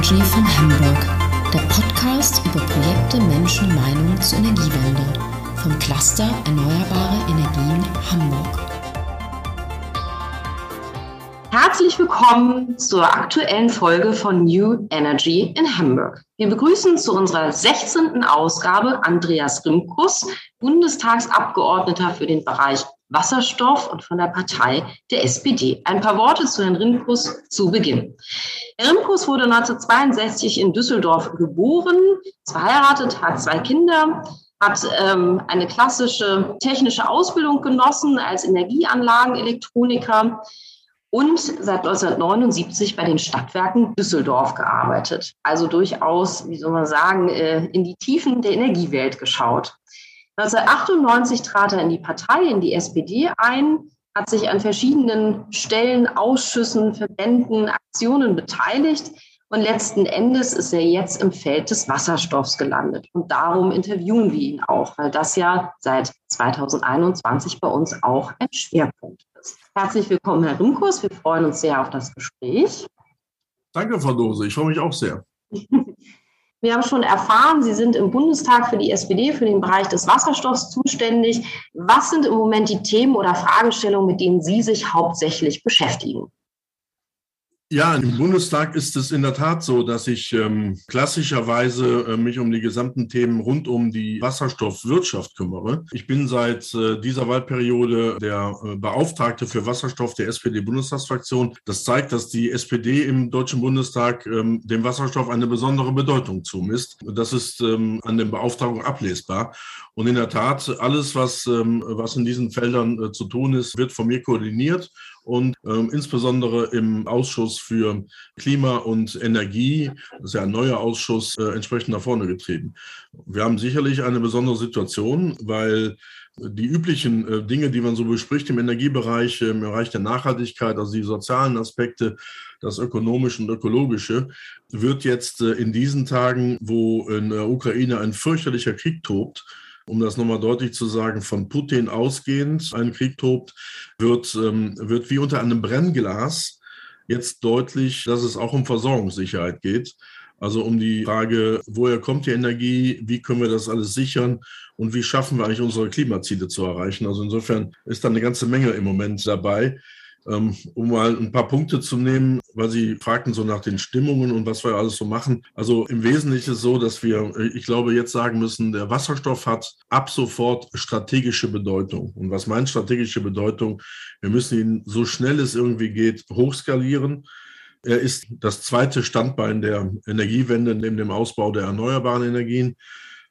Energy von Hamburg, der Podcast über Projekte, Menschen, Meinungen zur Energiewende vom Cluster Erneuerbare Energien Hamburg. Herzlich willkommen zur aktuellen Folge von New Energy in Hamburg. Wir begrüßen zu unserer 16. Ausgabe Andreas Rimkus, Bundestagsabgeordneter für den Bereich Wasserstoff und von der Partei der SPD. Ein paar Worte zu Herrn Rimkus zu Beginn. Herr Rimkus wurde 1962 in Düsseldorf geboren, ist verheiratet, hat zwei Kinder, hat ähm, eine klassische technische Ausbildung genossen als Energieanlagenelektroniker und seit 1979 bei den Stadtwerken Düsseldorf gearbeitet. Also durchaus, wie soll man sagen, äh, in die Tiefen der Energiewelt geschaut. 1998 trat er in die Partei, in die SPD ein, hat sich an verschiedenen Stellen, Ausschüssen, Verbänden, Aktionen beteiligt und letzten Endes ist er jetzt im Feld des Wasserstoffs gelandet. Und darum interviewen wir ihn auch, weil das ja seit 2021 bei uns auch ein Schwerpunkt ist. Herzlich willkommen, Herr Rimkus. Wir freuen uns sehr auf das Gespräch. Danke, Frau Dose. Ich freue mich auch sehr. Wir haben schon erfahren, Sie sind im Bundestag für die SPD für den Bereich des Wasserstoffs zuständig. Was sind im Moment die Themen oder Fragestellungen, mit denen Sie sich hauptsächlich beschäftigen? Ja, im Bundestag ist es in der Tat so, dass ich ähm, klassischerweise äh, mich um die gesamten Themen rund um die Wasserstoffwirtschaft kümmere. Ich bin seit äh, dieser Wahlperiode der äh, Beauftragte für Wasserstoff der SPD-Bundestagsfraktion. Das zeigt, dass die SPD im Deutschen Bundestag ähm, dem Wasserstoff eine besondere Bedeutung zumisst. Das ist ähm, an den Beauftragungen ablesbar. Und in der Tat, alles, was, ähm, was in diesen Feldern äh, zu tun ist, wird von mir koordiniert und ähm, insbesondere im Ausschuss für Klima und Energie, das ist ja ein neuer Ausschuss, äh, entsprechend nach vorne getrieben. Wir haben sicherlich eine besondere Situation, weil die üblichen äh, Dinge, die man so bespricht im Energiebereich, im Bereich der Nachhaltigkeit, also die sozialen Aspekte, das ökonomische und ökologische, wird jetzt äh, in diesen Tagen, wo in der Ukraine ein fürchterlicher Krieg tobt, um das nochmal deutlich zu sagen, von Putin ausgehend ein Krieg tobt, wird, ähm, wird wie unter einem Brennglas jetzt deutlich, dass es auch um Versorgungssicherheit geht. Also um die Frage, woher kommt die Energie, wie können wir das alles sichern und wie schaffen wir eigentlich unsere Klimaziele zu erreichen. Also insofern ist da eine ganze Menge im Moment dabei. Ähm, um mal ein paar Punkte zu nehmen, weil Sie fragten so nach den Stimmungen und was wir alles so machen. Also im Wesentlichen ist es so, dass wir, ich glaube, jetzt sagen müssen, der Wasserstoff hat ab sofort strategische Bedeutung. Und was meint strategische Bedeutung? Wir müssen ihn so schnell es irgendwie geht hochskalieren. Er ist das zweite Standbein der Energiewende neben dem Ausbau der erneuerbaren Energien.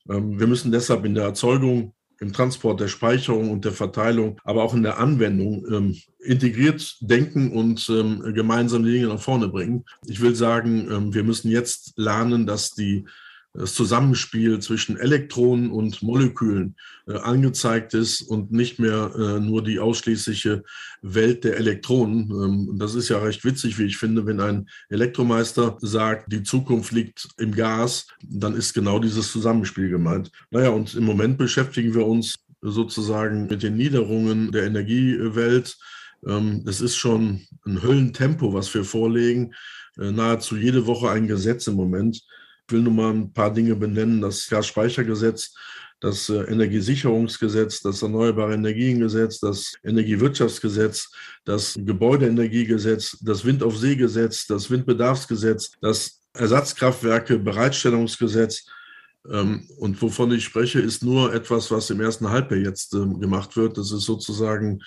Ähm, wir müssen deshalb in der Erzeugung im Transport, der Speicherung und der Verteilung, aber auch in der Anwendung ähm, integriert denken und ähm, gemeinsam die Dinge nach vorne bringen. Ich will sagen, ähm, wir müssen jetzt lernen, dass die das Zusammenspiel zwischen Elektronen und Molekülen äh, angezeigt ist und nicht mehr äh, nur die ausschließliche Welt der Elektronen. Ähm, das ist ja recht witzig, wie ich finde, wenn ein Elektromeister sagt, die Zukunft liegt im Gas, dann ist genau dieses Zusammenspiel gemeint. Naja, und im Moment beschäftigen wir uns sozusagen mit den Niederungen der Energiewelt. Ähm, es ist schon ein Höllentempo, was wir vorlegen. Äh, nahezu jede Woche ein Gesetz im Moment will nur mal ein paar Dinge benennen. Das Gasspeichergesetz, das äh, Energiesicherungsgesetz, das Erneuerbare Energiengesetz, das Energiewirtschaftsgesetz, das Gebäudeenergiegesetz, das Wind auf See Gesetz, das Windbedarfsgesetz, das Ersatzkraftwerke Bereitstellungsgesetz. Ähm, und wovon ich spreche, ist nur etwas, was im ersten Halbjahr jetzt ähm, gemacht wird. Das ist sozusagen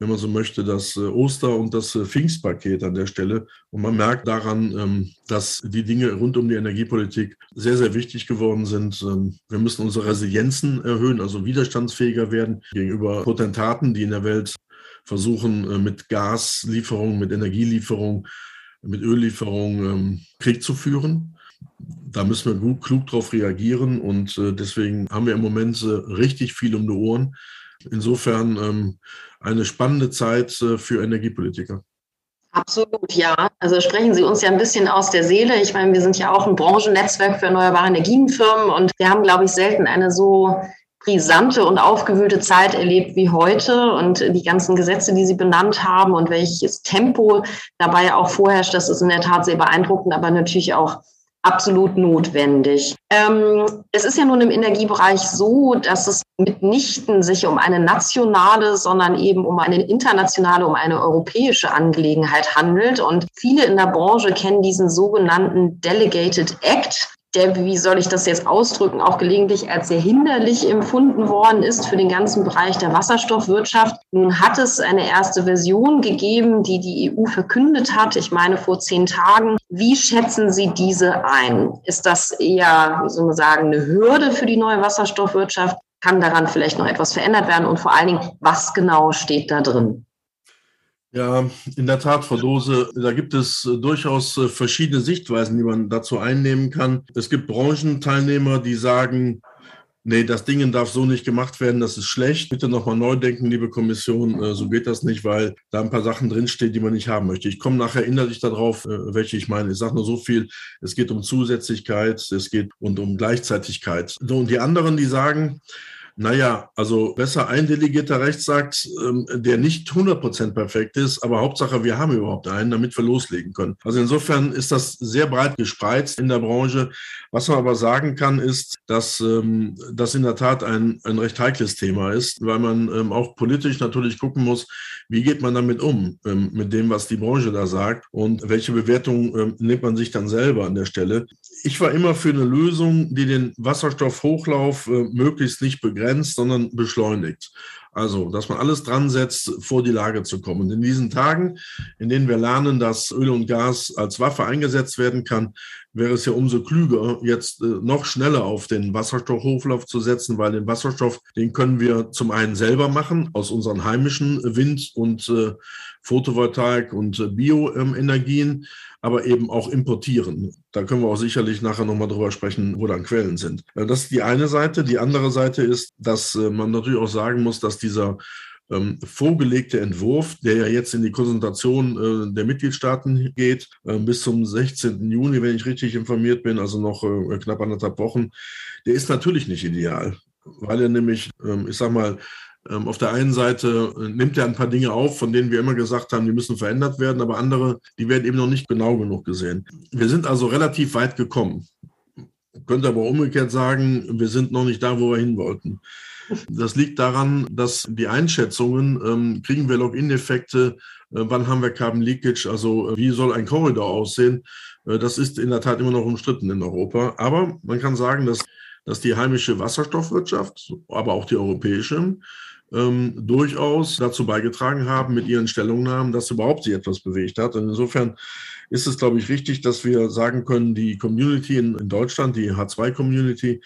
wenn man so möchte, das äh, Oster- und das äh, Pfingstpaket an der Stelle. Und man merkt daran, ähm, dass die Dinge rund um die Energiepolitik sehr, sehr wichtig geworden sind. Ähm, wir müssen unsere Resilienzen erhöhen, also widerstandsfähiger werden gegenüber Potentaten, die in der Welt versuchen, äh, mit Gaslieferungen, mit Energielieferungen, mit Öllieferungen ähm, Krieg zu führen. Da müssen wir gut, klug darauf reagieren und deswegen haben wir im Moment richtig viel um die Ohren. Insofern eine spannende Zeit äh, für Energiepolitiker. Absolut, ja. Also sprechen Sie uns ja ein bisschen aus der Seele. Ich meine, wir sind ja auch ein Branchennetzwerk für erneuerbare Energienfirmen und wir haben, glaube ich, selten eine so brisante und aufgewühlte Zeit erlebt wie heute und die ganzen Gesetze, die Sie benannt haben und welches Tempo dabei auch vorherrscht, das ist in der Tat sehr beeindruckend, aber natürlich auch absolut notwendig. Ähm, es ist ja nun im Energiebereich so, dass es mitnichten sich um eine nationale, sondern eben um eine internationale, um eine europäische Angelegenheit handelt. Und viele in der Branche kennen diesen sogenannten Delegated Act der, wie soll ich das jetzt ausdrücken, auch gelegentlich als sehr hinderlich empfunden worden ist für den ganzen Bereich der Wasserstoffwirtschaft. Nun hat es eine erste Version gegeben, die die EU verkündet hat, ich meine vor zehn Tagen. Wie schätzen Sie diese ein? Ist das eher, wie soll man sagen, eine Hürde für die neue Wasserstoffwirtschaft? Kann daran vielleicht noch etwas verändert werden? Und vor allen Dingen, was genau steht da drin? Ja, in der Tat, Frau Dose, da gibt es äh, durchaus äh, verschiedene Sichtweisen, die man dazu einnehmen kann. Es gibt Branchenteilnehmer, die sagen, nee, das Ding darf so nicht gemacht werden, das ist schlecht. Bitte nochmal neu denken, liebe Kommission, äh, so geht das nicht, weil da ein paar Sachen drinstehen, die man nicht haben möchte. Ich komme nachher innerlich darauf, welche ich meine. Ich sage nur so viel, es geht um Zusätzlichkeit, es geht und um Gleichzeitigkeit. So, und die anderen, die sagen, naja, also besser ein delegierter Rechtsakt, ähm, der nicht 100% perfekt ist, aber Hauptsache, wir haben überhaupt einen, damit wir loslegen können. Also insofern ist das sehr breit gespreizt in der Branche. Was man aber sagen kann, ist, dass ähm, das in der Tat ein, ein recht heikles Thema ist, weil man ähm, auch politisch natürlich gucken muss, wie geht man damit um, mit dem, was die Branche da sagt und welche Bewertung nimmt man sich dann selber an der Stelle. Ich war immer für eine Lösung, die den Wasserstoffhochlauf äh, möglichst nicht begrenzt begrenzt, sondern beschleunigt. Also, dass man alles dran setzt, vor die Lage zu kommen. Und in diesen Tagen, in denen wir lernen, dass Öl und Gas als Waffe eingesetzt werden kann, wäre es ja umso klüger, jetzt äh, noch schneller auf den Wasserstoffhochlauf zu setzen, weil den Wasserstoff, den können wir zum einen selber machen aus unseren heimischen Wind- und äh, Photovoltaik- und äh, Bioenergien, aber eben auch importieren. Da können wir auch sicherlich nachher nochmal drüber sprechen, wo dann Quellen sind. Das ist die eine Seite. Die andere Seite ist, dass man natürlich auch sagen muss, dass dieser ähm, vorgelegte Entwurf, der ja jetzt in die Konsultation äh, der Mitgliedstaaten geht, äh, bis zum 16. Juni, wenn ich richtig informiert bin, also noch äh, knapp anderthalb Wochen, der ist natürlich nicht ideal, weil er nämlich, ähm, ich sag mal, ähm, auf der einen Seite äh, nimmt er ein paar Dinge auf, von denen wir immer gesagt haben, die müssen verändert werden, aber andere, die werden eben noch nicht genau genug gesehen. Wir sind also relativ weit gekommen. Könnte aber umgekehrt sagen, wir sind noch nicht da, wo wir hin wollten. Das liegt daran, dass die Einschätzungen, ähm, kriegen wir Login-Effekte, äh, wann haben wir Carbon Leakage, also äh, wie soll ein Korridor aussehen, äh, das ist in der Tat immer noch umstritten in Europa. Aber man kann sagen, dass, dass die heimische Wasserstoffwirtschaft, aber auch die europäische, ähm, durchaus dazu beigetragen haben mit ihren Stellungnahmen, dass überhaupt sich etwas bewegt hat. Und insofern ist es, glaube ich, richtig, dass wir sagen können, die Community in, in Deutschland, die H2-Community,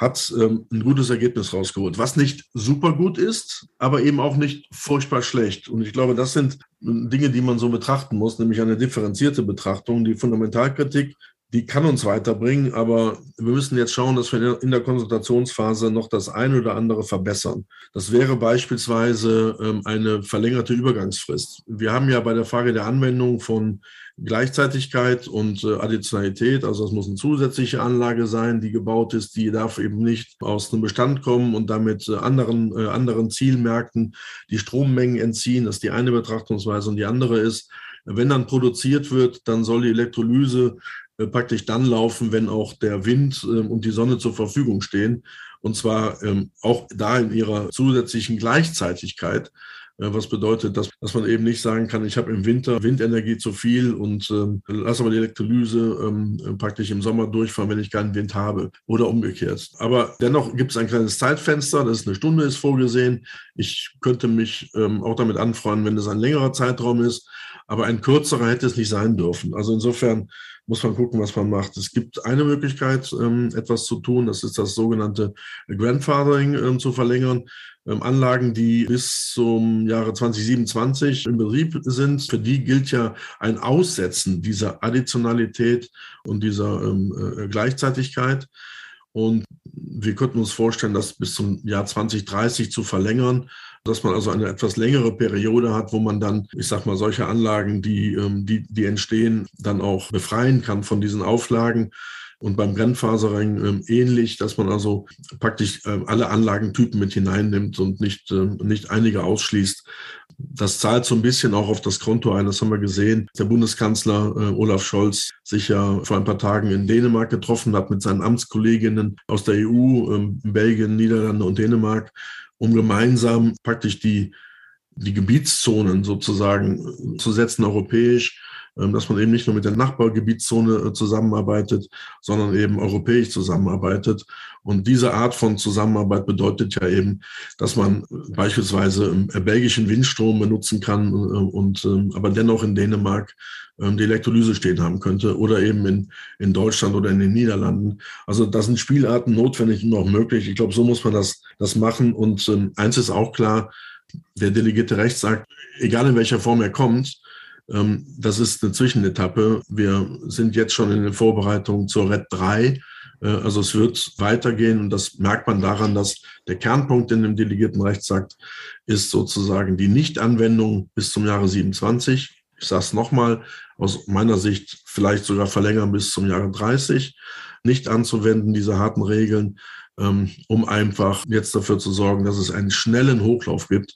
hat ähm, ein gutes Ergebnis rausgeholt, was nicht super gut ist, aber eben auch nicht furchtbar schlecht. Und ich glaube, das sind Dinge, die man so betrachten muss, nämlich eine differenzierte Betrachtung. Die Fundamentalkritik, die kann uns weiterbringen, aber wir müssen jetzt schauen, dass wir in der Konsultationsphase noch das eine oder andere verbessern. Das wäre beispielsweise ähm, eine verlängerte Übergangsfrist. Wir haben ja bei der Frage der Anwendung von Gleichzeitigkeit und äh, Additionalität. Also es muss eine zusätzliche Anlage sein, die gebaut ist. Die darf eben nicht aus einem Bestand kommen und damit äh, anderen, äh, anderen Zielmärkten die Strommengen entziehen. Das ist die eine Betrachtungsweise. Und die andere ist, wenn dann produziert wird, dann soll die Elektrolyse praktisch dann laufen, wenn auch der Wind ähm, und die Sonne zur Verfügung stehen. Und zwar ähm, auch da in ihrer zusätzlichen Gleichzeitigkeit. Äh, was bedeutet, dass, dass man eben nicht sagen kann, ich habe im Winter Windenergie zu viel und ähm, lasse aber die Elektrolyse ähm, praktisch im Sommer durchfahren, wenn ich keinen Wind habe oder umgekehrt. Aber dennoch gibt es ein kleines Zeitfenster, das ist eine Stunde ist vorgesehen. Ich könnte mich ähm, auch damit anfreuen, wenn es ein längerer Zeitraum ist, aber ein kürzerer hätte es nicht sein dürfen. Also insofern muss man gucken, was man macht. Es gibt eine Möglichkeit, ähm, etwas zu tun, das ist das sogenannte Grandfathering ähm, zu verlängern. Ähm, Anlagen, die bis zum Jahre 2027 im Betrieb sind, für die gilt ja ein Aussetzen dieser Additionalität und dieser äh, Gleichzeitigkeit. Und wir könnten uns vorstellen, das bis zum Jahr 2030 zu verlängern dass man also eine etwas längere Periode hat, wo man dann, ich sag mal, solche Anlagen, die, ähm, die, die entstehen, dann auch befreien kann von diesen Auflagen. Und beim Brennfaserring äh, ähnlich, dass man also praktisch äh, alle Anlagentypen mit hineinnimmt und nicht, äh, nicht einige ausschließt. Das zahlt so ein bisschen auch auf das Konto ein, das haben wir gesehen. Der Bundeskanzler äh, Olaf Scholz sich ja vor ein paar Tagen in Dänemark getroffen hat mit seinen Amtskolleginnen aus der EU, ähm, Belgien, Niederlande und Dänemark, um gemeinsam praktisch die die Gebietszonen sozusagen zu setzen, europäisch, ähm, dass man eben nicht nur mit der Nachbargebietszone äh, zusammenarbeitet, sondern eben europäisch zusammenarbeitet. Und diese Art von Zusammenarbeit bedeutet ja eben, dass man beispielsweise einen äh, belgischen Windstrom benutzen kann äh, und ähm, aber dennoch in Dänemark ähm, die Elektrolyse stehen haben könnte oder eben in, in Deutschland oder in den Niederlanden. Also da sind Spielarten notwendig und auch möglich. Ich glaube, so muss man das, das machen. Und ähm, eins ist auch klar, der delegierte Recht sagt, egal in welcher Form er kommt, ähm, das ist eine Zwischenetappe. Wir sind jetzt schon in den Vorbereitungen zur RED 3. Äh, also es wird weitergehen und das merkt man daran, dass der Kernpunkt in dem delegierten Recht sagt, ist sozusagen die Nichtanwendung bis zum Jahre 27. Ich sage es nochmal, aus meiner Sicht vielleicht sogar verlängern bis zum Jahre 30, nicht anzuwenden, diese harten Regeln, ähm, um einfach jetzt dafür zu sorgen, dass es einen schnellen Hochlauf gibt.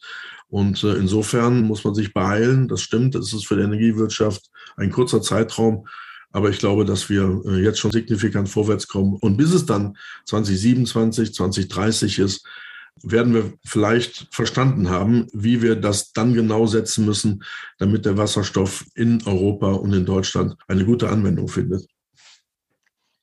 Und äh, insofern muss man sich beeilen. Das stimmt, das ist für die Energiewirtschaft ein kurzer Zeitraum. Aber ich glaube, dass wir äh, jetzt schon signifikant vorwärts kommen. Und bis es dann 2027, 2030 ist, werden wir vielleicht verstanden haben, wie wir das dann genau setzen müssen, damit der Wasserstoff in Europa und in Deutschland eine gute Anwendung findet.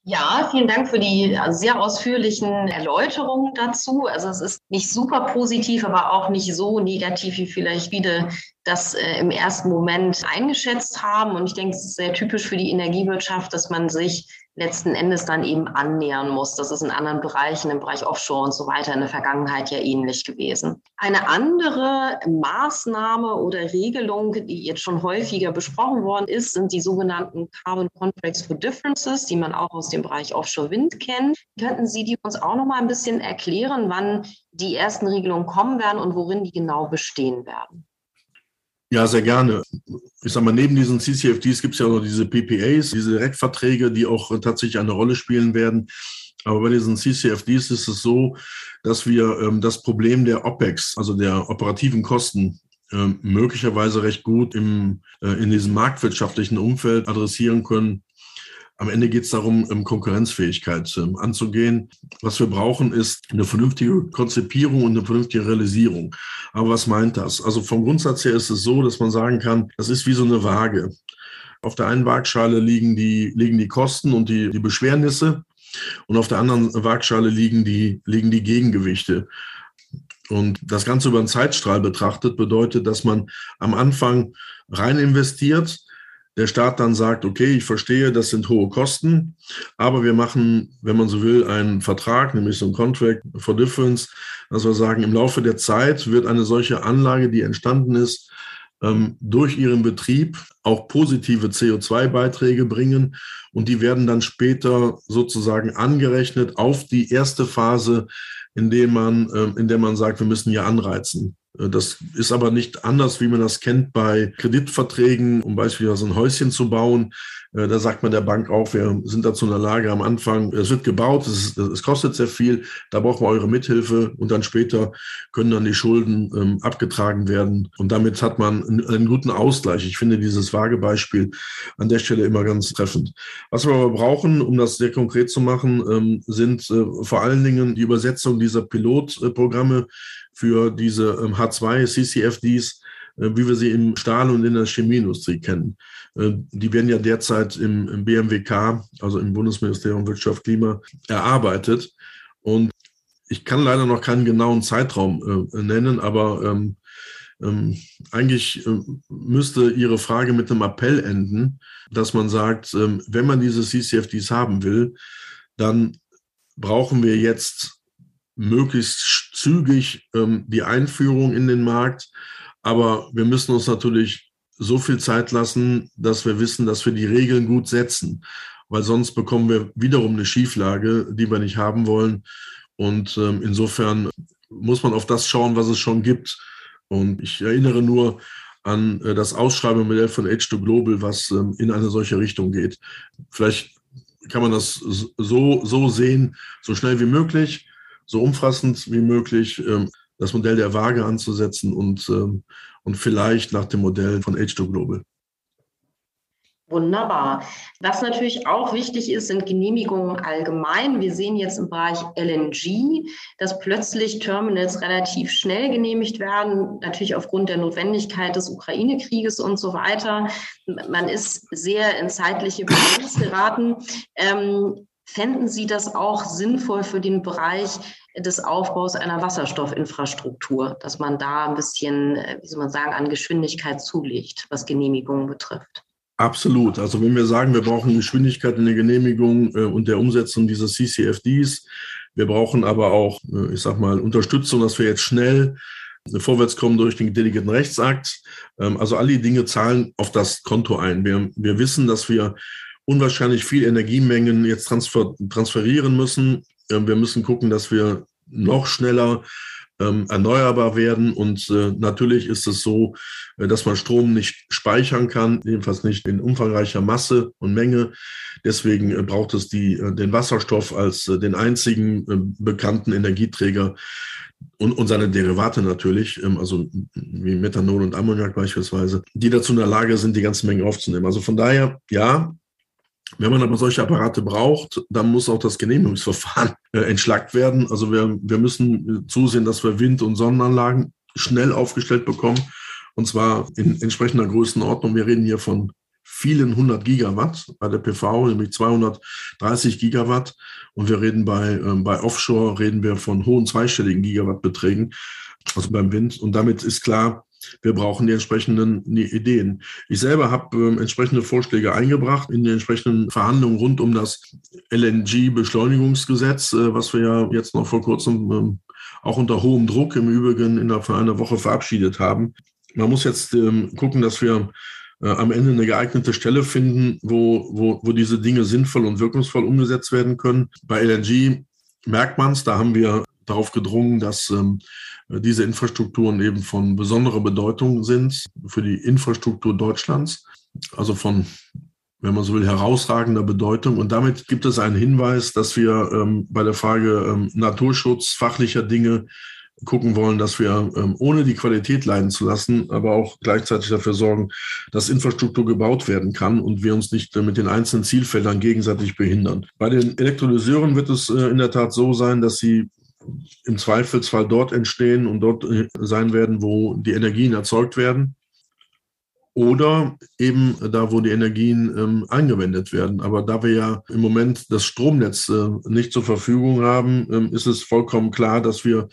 Ja, vielen Dank für die sehr ausführlichen Erläuterungen dazu. Also es ist nicht super positiv, aber auch nicht so negativ, wie vielleicht viele das äh, im ersten Moment eingeschätzt haben. Und ich denke, es ist sehr typisch für die Energiewirtschaft, dass man sich letzten Endes dann eben annähern muss. Das ist in anderen Bereichen, im Bereich Offshore und so weiter in der Vergangenheit ja ähnlich gewesen. Eine andere Maßnahme oder Regelung, die jetzt schon häufiger besprochen worden ist, sind die sogenannten Carbon Contracts for Differences, die man auch aus dem Bereich Offshore Wind kennt. Könnten Sie die uns auch noch mal ein bisschen erklären, wann die ersten Regelungen kommen werden und worin die genau bestehen werden? Ja, sehr gerne. Ich sage mal, neben diesen CCFDs gibt es ja noch diese PPAs, diese Direktverträge, die auch tatsächlich eine Rolle spielen werden. Aber bei diesen CCFDs ist es so, dass wir ähm, das Problem der OPEX, also der operativen Kosten, äh, möglicherweise recht gut im, äh, in diesem marktwirtschaftlichen Umfeld adressieren können, am Ende geht es darum, Konkurrenzfähigkeit ähm, anzugehen. Was wir brauchen, ist eine vernünftige Konzipierung und eine vernünftige Realisierung. Aber was meint das? Also vom Grundsatz her ist es so, dass man sagen kann, das ist wie so eine Waage. Auf der einen Waagschale liegen die, liegen die Kosten und die, die Beschwernisse und auf der anderen Waagschale liegen die, liegen die Gegengewichte. Und das Ganze über einen Zeitstrahl betrachtet bedeutet, dass man am Anfang rein investiert, der Staat dann sagt, okay, ich verstehe, das sind hohe Kosten, aber wir machen, wenn man so will, einen Vertrag, nämlich so ein Contract for Difference, dass wir sagen, im Laufe der Zeit wird eine solche Anlage, die entstanden ist, ähm, durch ihren Betrieb auch positive CO2-Beiträge bringen und die werden dann später sozusagen angerechnet auf die erste Phase, in der man, ähm, in der man sagt, wir müssen hier anreizen. Äh, das ist aber nicht anders, wie man das kennt bei Kreditverträgen, um beispielsweise ein Häuschen zu bauen. Äh, da sagt man der Bank auch, wir sind dazu in der Lage am Anfang, es wird gebaut, es, es kostet sehr viel, da brauchen wir eure Mithilfe und dann später können dann die Schulden ähm, abgetragen werden. Und damit hat man einen, einen, guten Ausgleich. Ich finde dieses vage Beispiel an der Stelle immer ganz treffend. Was wir aber brauchen, um das sehr konkret zu machen, ähm, sind äh, vor allen Dingen die Übersetzung dieser Pilotprogramme für diese ähm, H2-CCFDs, äh, wie wir sie im Stahl- und in der Chemieindustrie kennen. Äh, die werden ja derzeit im, BMWK, also im Bundesministerium Wirtschaft Klima, erarbeitet. Und ich kann leider noch keinen genauen Zeitraum äh, nennen, aber ähm, ähm, eigentlich äh, müsste Ihre Frage mit einem Appell enden, dass man sagt, ähm, wenn man diese CCFDs haben will, dann brauchen wir jetzt möglichst zügig die Einführung in den Markt. Aber wir müssen uns natürlich so viel Zeit lassen, dass wir wissen, dass wir die Regeln gut setzen, weil sonst bekommen wir wiederum eine Schieflage, die wir nicht haben wollen. Und ähm, insofern muss man auf das schauen, was es schon gibt. Und ich erinnere nur an äh, das Ausschreibemodell von Age 2 Global, was ähm, in eine solche Richtung geht. Vielleicht kann man das so, so sehen, so schnell wie möglich, so umfassend wie möglich, ähm, das Modell der Waage anzusetzen und, ähm, und vielleicht nach dem Modell von H2 Global. Wunderbar. Was natürlich auch wichtig ist, sind Genehmigungen allgemein. Wir sehen jetzt im Bereich LNG, dass plötzlich Terminals relativ schnell genehmigt werden, natürlich aufgrund der Notwendigkeit des Ukraine-Krieges und so weiter. Man ist sehr in zeitliche Begrenzung geraten. Ähm, fänden Sie das auch sinnvoll für den Bereich des Aufbaus einer Wasserstoffinfrastruktur, dass man da ein bisschen, äh, wie soll man sagen, an Geschwindigkeit zulegt, was Genehmigungen betrifft? Absolut. Also wenn wir sagen, wir brauchen Geschwindigkeit in der Genehmigung äh, und der Umsetzung dieser CCFDs, wir brauchen aber auch, äh, ich sag mal, Unterstützung, dass wir jetzt schnell vorwärts kommen durch den delegierten Rechtsakt. Ähm, also all die Dinge zahlen auf das Konto ein. Wir, wir wissen, dass wir unwahrscheinlich viel Energiemengen jetzt transfer, transferieren müssen. Ähm, wir müssen gucken, dass wir noch schneller ähm, erneuerbar werden. Und äh, natürlich ist es so, äh, dass man Strom nicht speichern kann, jedenfalls nicht in umfangreicher Masse und Menge. Deswegen äh, braucht es die, äh, den Wasserstoff als äh, den einzigen äh, bekannten Energieträger und, und seine Derivate natürlich, ähm, also wie Methanol und Ammoniak beispielsweise, die dazu in der Lage sind, die ganze Menge aufzunehmen. Also von daher, ja, wenn man aber solche Apparate braucht, dann muss auch das Genehmigungsverfahren äh, entschlackt werden. Also wir, wir müssen zusehen, dass wir Wind- und Sonnenanlagen schnell aufgestellt bekommen. Und zwar in entsprechender Größenordnung. Wir reden hier von vielen hundert Gigawatt bei der PV, nämlich 230 Gigawatt. Und wir reden bei, äh, bei Offshore, reden wir von hohen zweistelligen Gigawattbeträgen, also beim Wind. Und damit ist klar, wir brauchen die entsprechenden Ideen. Ich selber habe äh, entsprechende Vorschläge eingebracht in die entsprechenden Verhandlungen rund um das LNG-Beschleunigungsgesetz, äh, was wir ja jetzt noch vor kurzem ähm, auch unter hohem Druck im Übrigen innerhalb von einer Woche verabschiedet haben. Man muss jetzt ähm, gucken, dass wir äh, am Ende eine geeignete Stelle finden, wo, wo, wo diese Dinge sinnvoll und wirkungsvoll umgesetzt werden können. Bei LNG merkt man es, da haben wir darauf gedrungen, dass ähm, diese Infrastrukturen eben von besonderer Bedeutung sind für die Infrastruktur Deutschlands, also von, wenn man so will, herausragender Bedeutung. Und damit gibt es einen Hinweis, dass wir ähm, bei der Frage ähm, Naturschutz, fachlicher Dinge gucken wollen, dass wir ähm, ohne die Qualität leiden zu lassen, aber auch gleichzeitig dafür sorgen, dass Infrastruktur gebaut werden kann und wir uns nicht äh, mit den einzelnen Zielfeldern gegenseitig behindern. Bei den Elektrolyseuren wird es äh, in der Tat so sein, dass sie im Zweifelsfall dort entstehen und dort äh, sein werden, wo die Energien erzeugt werden. Oder eben da, wo die Energien ähm, eingewendet werden. Aber da wir ja im Moment das Stromnetz äh, nicht zur Verfügung haben, ähm, ist es vollkommen klar, dass wir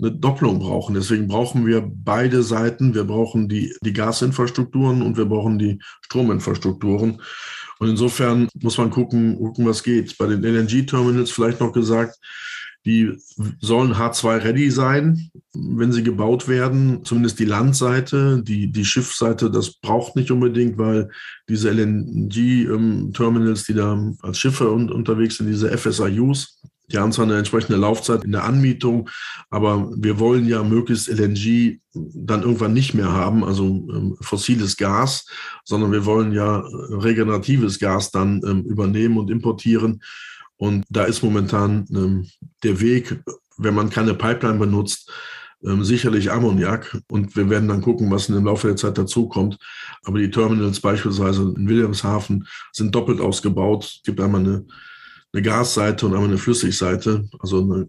eine Doppelung brauchen. Deswegen brauchen wir beide Seiten. Wir brauchen die, die Gasinfrastrukturen und wir brauchen die Strominfrastrukturen. Und insofern muss man gucken, gucken, was geht. Bei den LNG-Terminals vielleicht noch gesagt, die sollen H2-ready sein, wenn sie gebaut werden. Zumindest die Landseite, die, die Schiffseite, das braucht nicht unbedingt, weil diese LNG-Terminals, die da als Schiffe un unterwegs sind, diese FSIUs, die haben zwar eine entsprechende Laufzeit in der Anmietung, aber wir wollen ja möglichst LNG dann irgendwann nicht mehr haben, also ähm, fossiles Gas, sondern wir wollen ja regeneratives Gas dann ähm, übernehmen und importieren. Und da ist momentan ähm, der Weg, wenn man keine Pipeline benutzt, ähm, sicherlich Ammoniak. Und wir werden dann gucken, was im Laufe der Zeit dazukommt. Aber die Terminals beispielsweise in Wilhelmshaven sind doppelt ausgebaut. Es gibt einmal eine, eine Gasseite und einmal eine Flüssigseite. Also eine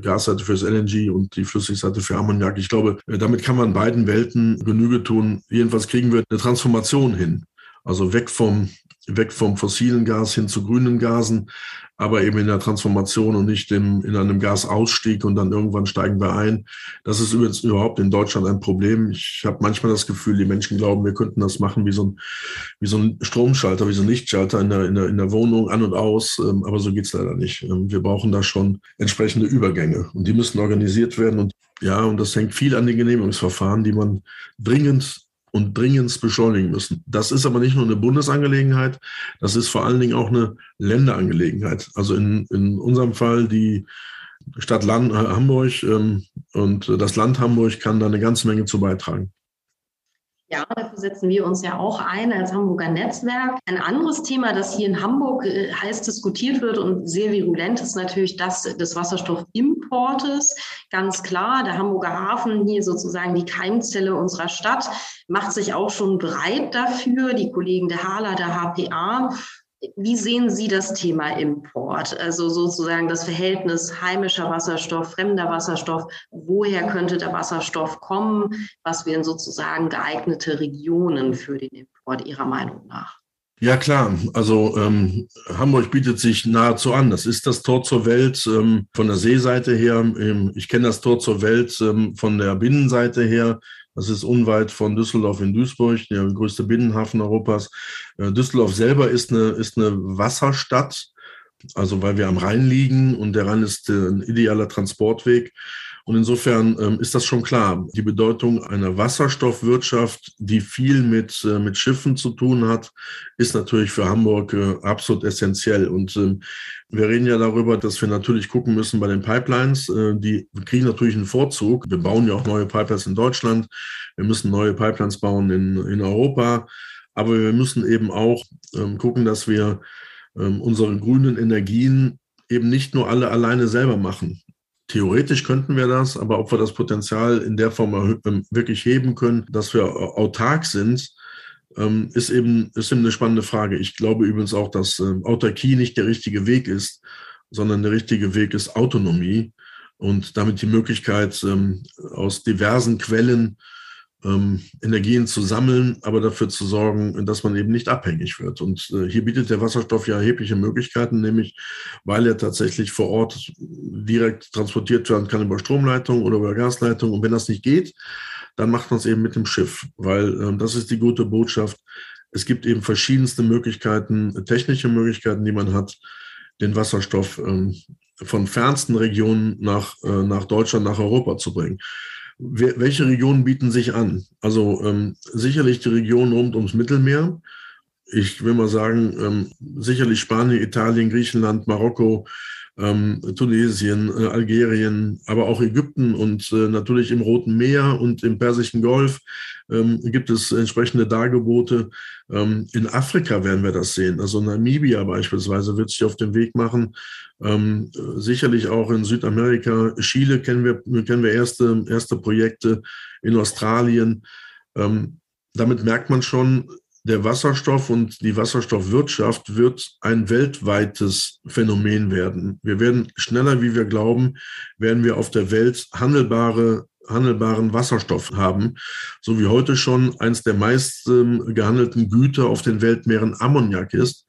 Gasseite fürs LNG und die Flüssigseite für Ammoniak. Ich glaube, äh, damit kann man beiden Welten Genüge tun. Jedenfalls kriegen wir eine Transformation hin. Also weg vom weg vom fossilen Gas hin zu grünen Gasen, aber eben in der Transformation und nicht im, in einem Gasausstieg und dann irgendwann steigen wir ein. Das ist übrigens überhaupt in Deutschland ein Problem. Ich habe manchmal das Gefühl, die Menschen glauben, wir könnten das machen wie so ein, wie so ein Stromschalter, wie so ein Lichtschalter in der, in der, in der Wohnung an und aus, ähm, aber so geht's leider nicht. Ähm, wir brauchen da schon entsprechende Übergänge und die müssen organisiert werden und ja, und das hängt viel an den Genehmigungsverfahren, die man dringend und dringend beschleunigen müssen. Das ist aber nicht nur eine Bundesangelegenheit, das ist vor allen Dingen auch eine Länderangelegenheit. Also in, in unserem Fall die Stadt Land, äh, Hamburg ähm, und das Land Hamburg kann da eine ganze Menge zu beitragen. Ja, dafür setzen wir uns ja auch ein als Hamburger Netzwerk. Ein anderes Thema, das hier in Hamburg äh, heiß diskutiert wird und sehr virulent ist natürlich das des Wasserstoffimportes. Ganz klar, der Hamburger Hafen, hier sozusagen die Keimzelle unserer Stadt, macht sich auch schon bereit dafür. Die Kollegen der HALA, der HPA wie sehen Sie das Thema Import? Also sozusagen das Verhältnis heimischer Wasserstoff, fremder Wasserstoff. Woher könnte der Wasserstoff kommen? Was wären sozusagen geeignete Regionen für den Import Ihrer Meinung nach? Ja klar, also ähm, Hamburg bietet sich nahezu an. Das ist das Tor zur Welt ähm, von der Seeseite her. Ähm, ich kenne das Tor zur Welt ähm, von der Binnenseite her. Das ist unweit von Düsseldorf in Duisburg, der größte Binnenhafen Europas. Äh, Düsseldorf selber ist eine, ist eine Wasserstadt, also weil wir am Rhein liegen und der Rhein ist äh, ein idealer Transportweg. Und insofern ähm, ist das schon klar. Die Bedeutung einer Wasserstoffwirtschaft, die viel mit, äh, mit Schiffen zu tun hat, ist natürlich für Hamburg äh, absolut essentiell. Und ähm, wir reden ja darüber, dass wir natürlich gucken müssen bei den Pipelines. Äh, die kriegen natürlich einen Vorzug. Wir bauen ja auch neue Pipelines in Deutschland. Wir müssen neue Pipelines bauen in, in Europa. Aber wir müssen eben auch ähm, gucken, dass wir ähm, unsere grünen Energien eben nicht nur alle alleine selber machen. Theoretisch könnten wir das, aber ob wir das Potenzial in der Form ähm, wirklich heben können, dass wir autark sind, ähm, ist eben, ist eben eine spannende Frage. Ich glaube übrigens auch, dass ähm, Autarkie nicht der richtige Weg ist, sondern der richtige Weg ist Autonomie und damit die Möglichkeit, aus diversen Quellen ähm, Energien zu sammeln, aber dafür zu sorgen, dass man eben nicht abhängig wird. Und äh, hier bietet der Wasserstoff ja erhebliche Möglichkeiten, nämlich weil er tatsächlich vor Ort direkt transportiert werden kann über Stromleitung oder über Gasleitung. Und wenn das nicht geht, dann macht man es eben mit dem Schiff, weil äh, das ist die gute Botschaft. Es gibt eben verschiedenste Möglichkeiten, technische Möglichkeiten, die man hat, den Wasserstoff ähm, von fernsten Regionen nach, äh, nach Deutschland, nach Europa zu bringen welche Regionen bieten sich an? Also ähm, sicherlich die Region rund ums Mittelmeer. Ich will mal sagen, ähm, sicherlich Spanien, Italien, Griechenland, Marokko, ähm, Tunesien, äh, Algerien, aber auch Ägypten und äh, natürlich im Roten Meer und im Persischen Golf ähm, gibt es entsprechende Dargebote. Ähm, in Afrika werden wir das sehen. Also Namibia beispielsweise wird sich auf den Weg machen. Ähm, sicherlich auch in Südamerika. Chile kennen wir, kennen wir erste, erste Projekte in Australien. Ähm, damit merkt man schon, der Wasserstoff und die Wasserstoffwirtschaft wird ein weltweites Phänomen werden. Wir werden schneller, wie wir glauben, werden wir auf der Welt handelbare handelbaren Wasserstoff haben, so wie heute schon eins der meist ähm, gehandelten Güter auf den Weltmeeren Ammoniak ist.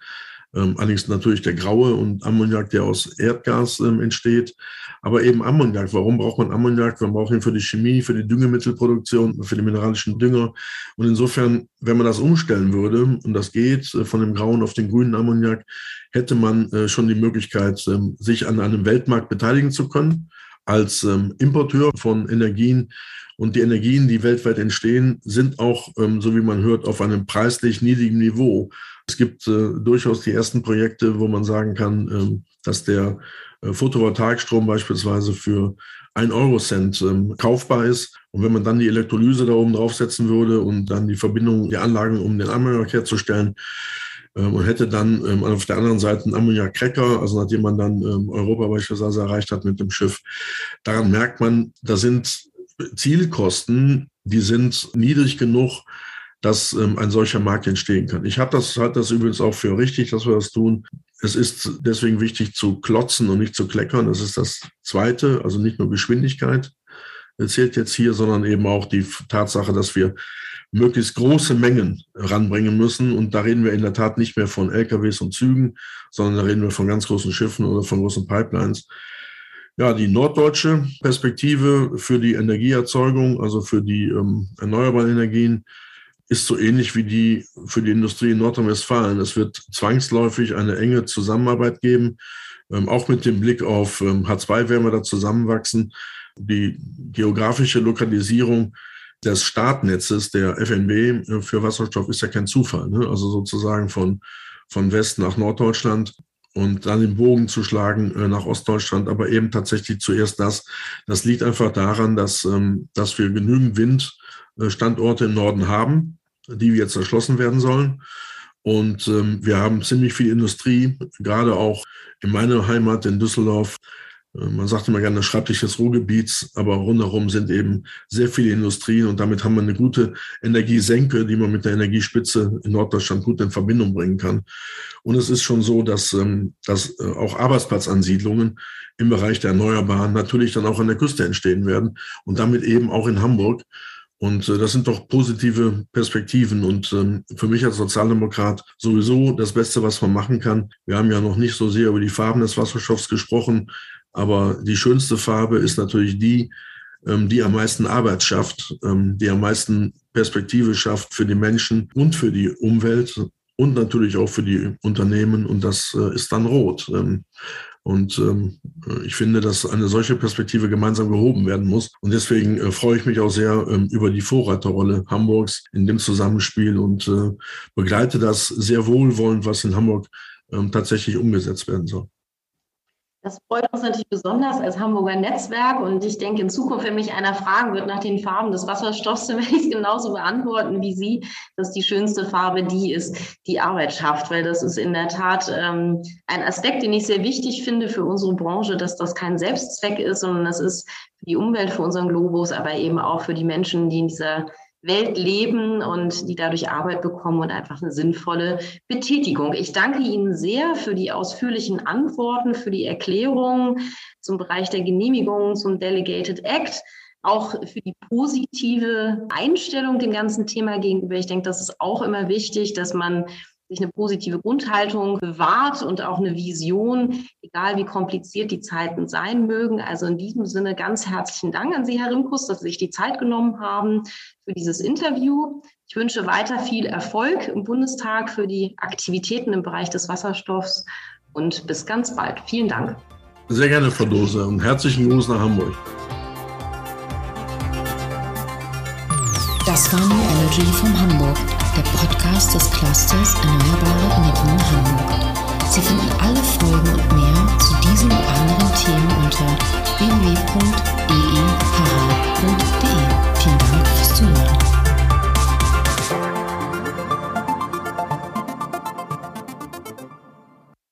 Ähm, allerdings natürlich der graue und Ammoniak, der aus Erdgas ähm, entsteht. Aber eben Ammoniak. Warum braucht man Ammoniak? Man braucht ihn für die Chemie, für die Düngemittelproduktion, für die mineralischen Dünger. Und insofern, wenn man das umstellen würde, und das geht äh, von dem grauen auf den grünen Ammoniak, hätte man äh, schon die Möglichkeit, äh, sich an einem Weltmarkt beteiligen zu können als ähm, Importeur von Energien. Und die Energien, die weltweit entstehen, sind auch, ähm, so wie man hört, auf einem preislich niedrigen Niveau. Es gibt äh, durchaus die ersten Projekte, wo man sagen kann, ähm, dass der äh, Photovoltaikstrom beispielsweise für ein Eurocent ähm, kaufbar ist. Und wenn man dann die Elektrolyse da oben draufsetzen würde und dann die Verbindung, die Anlagen, um den Ammoniak herzustellen, ähm, und hätte dann ähm, auf der anderen Seite einen Ammoniak-Cracker, also nachdem man dann ähm, Europa beispielsweise erreicht hat mit dem Schiff. Daran merkt man, da sind Zielkosten, die sind niedrig genug, dass ähm, ein solcher Markt entstehen kann. Ich habe das, halt das übrigens auch für richtig, dass wir das tun. Es ist deswegen wichtig zu klotzen und nicht zu kleckern. Das ist das Zweite, also nicht nur Geschwindigkeit zählt jetzt hier, sondern eben auch die Tatsache, dass wir möglichst große Mengen ranbringen müssen. Und da reden wir in der Tat nicht mehr von LKWs und Zügen, sondern da reden wir von ganz großen Schiffen oder von großen Pipelines. Ja, die norddeutsche Perspektive für die Energieerzeugung, also für die ähm, erneuerbaren Energien, ist so ähnlich wie die für die Industrie in Nordrhein-Westfalen. Es wird zwangsläufig eine enge Zusammenarbeit geben, ähm, auch mit dem Blick auf ähm, H2 werden wir da zusammenwachsen. Die geografische Lokalisierung des Startnetzes der FNB äh, für Wasserstoff ist ja kein Zufall. Ne? Also sozusagen von, von West nach Norddeutschland und dann den Bogen zu schlagen äh, nach Ostdeutschland, aber eben tatsächlich zuerst das. Das liegt einfach daran, dass, ähm, dass wir genügend Windstandorte im Norden haben, die jetzt erschlossen werden sollen. Und ähm, wir haben ziemlich viel Industrie, gerade auch in meiner Heimat in Düsseldorf äh, man sagt immer gerne Schreibtisch des Ruhrgebiets, aber rundherum sind eben sehr viele Industrien und damit haben wir eine gute Energiesenke, die man mit der Energiespitze in Norddeutschland gut in Verbindung bringen kann. Und es ist schon so, dass, ähm, dass äh, auch Arbeitsplatzansiedlungen im Bereich der Erneuerbaren natürlich dann auch an der Küste entstehen werden und damit eben auch in Hamburg. Und äh, das sind doch positive Perspektiven. Und ähm, für mich als Sozialdemokrat sowieso das Beste, was man machen kann. Wir haben ja noch nicht so sehr über die Farben des Wasserstoffs gesprochen. Aber die schönste Farbe ist natürlich die, ähm, die am meisten Arbeit schafft, ähm, die am meisten Perspektive schafft für die Menschen und für die Umwelt und natürlich auch für die Unternehmen. Und das äh, ist dann rot. Ähm, und ich finde, dass eine solche Perspektive gemeinsam gehoben werden muss. Und deswegen äh, freue ich mich auch sehr über die Vorreiterrolle Hamburgs in dem Zusammenspiel und äh, begleite das sehr wohlwollend, was in Hamburg tatsächlich umgesetzt werden soll. Das freut uns natürlich besonders als Hamburger Netzwerk und ich denke, in Zukunft, wenn mich einer fragen wird nach den Farben des Wasserstoffs, dann werde ich es genauso beantworten wie Sie, dass die schönste Farbe die ist, die Arbeit schafft, weil das ist in der Tat ähm, ein Aspekt, den ich sehr wichtig finde für unsere Branche, dass das kein Selbstzweck ist, sondern das ist für die Umwelt, für unseren Globus, aber eben auch für die Menschen, die in dieser Welt leben und die dadurch Arbeit bekommen und einfach eine sinnvolle Betätigung. Ich danke Ihnen sehr für die ausführlichen Antworten, für die Erklärungen zum Bereich der Genehmigung zum Delegated Act, auch für die positive Einstellung dem ganzen Thema gegenüber. Ich denke, das ist auch immer wichtig, dass man sich eine positive Grundhaltung bewahrt und auch eine Vision, egal wie kompliziert die Zeiten sein mögen. Also in diesem Sinne ganz herzlichen Dank an Sie, Herr Rimkus, dass Sie sich die Zeit genommen haben für dieses Interview. Ich wünsche weiter viel Erfolg im Bundestag für die Aktivitäten im Bereich des Wasserstoffs und bis ganz bald. Vielen Dank. Sehr gerne, Frau Dose, und herzlichen Gruß nach Hamburg. Das war New Energy von Hamburg der Podcast des Clusters Erneuerbare Energien Hamburg. Sie finden alle Folgen und mehr zu diesen und anderen Themen unter www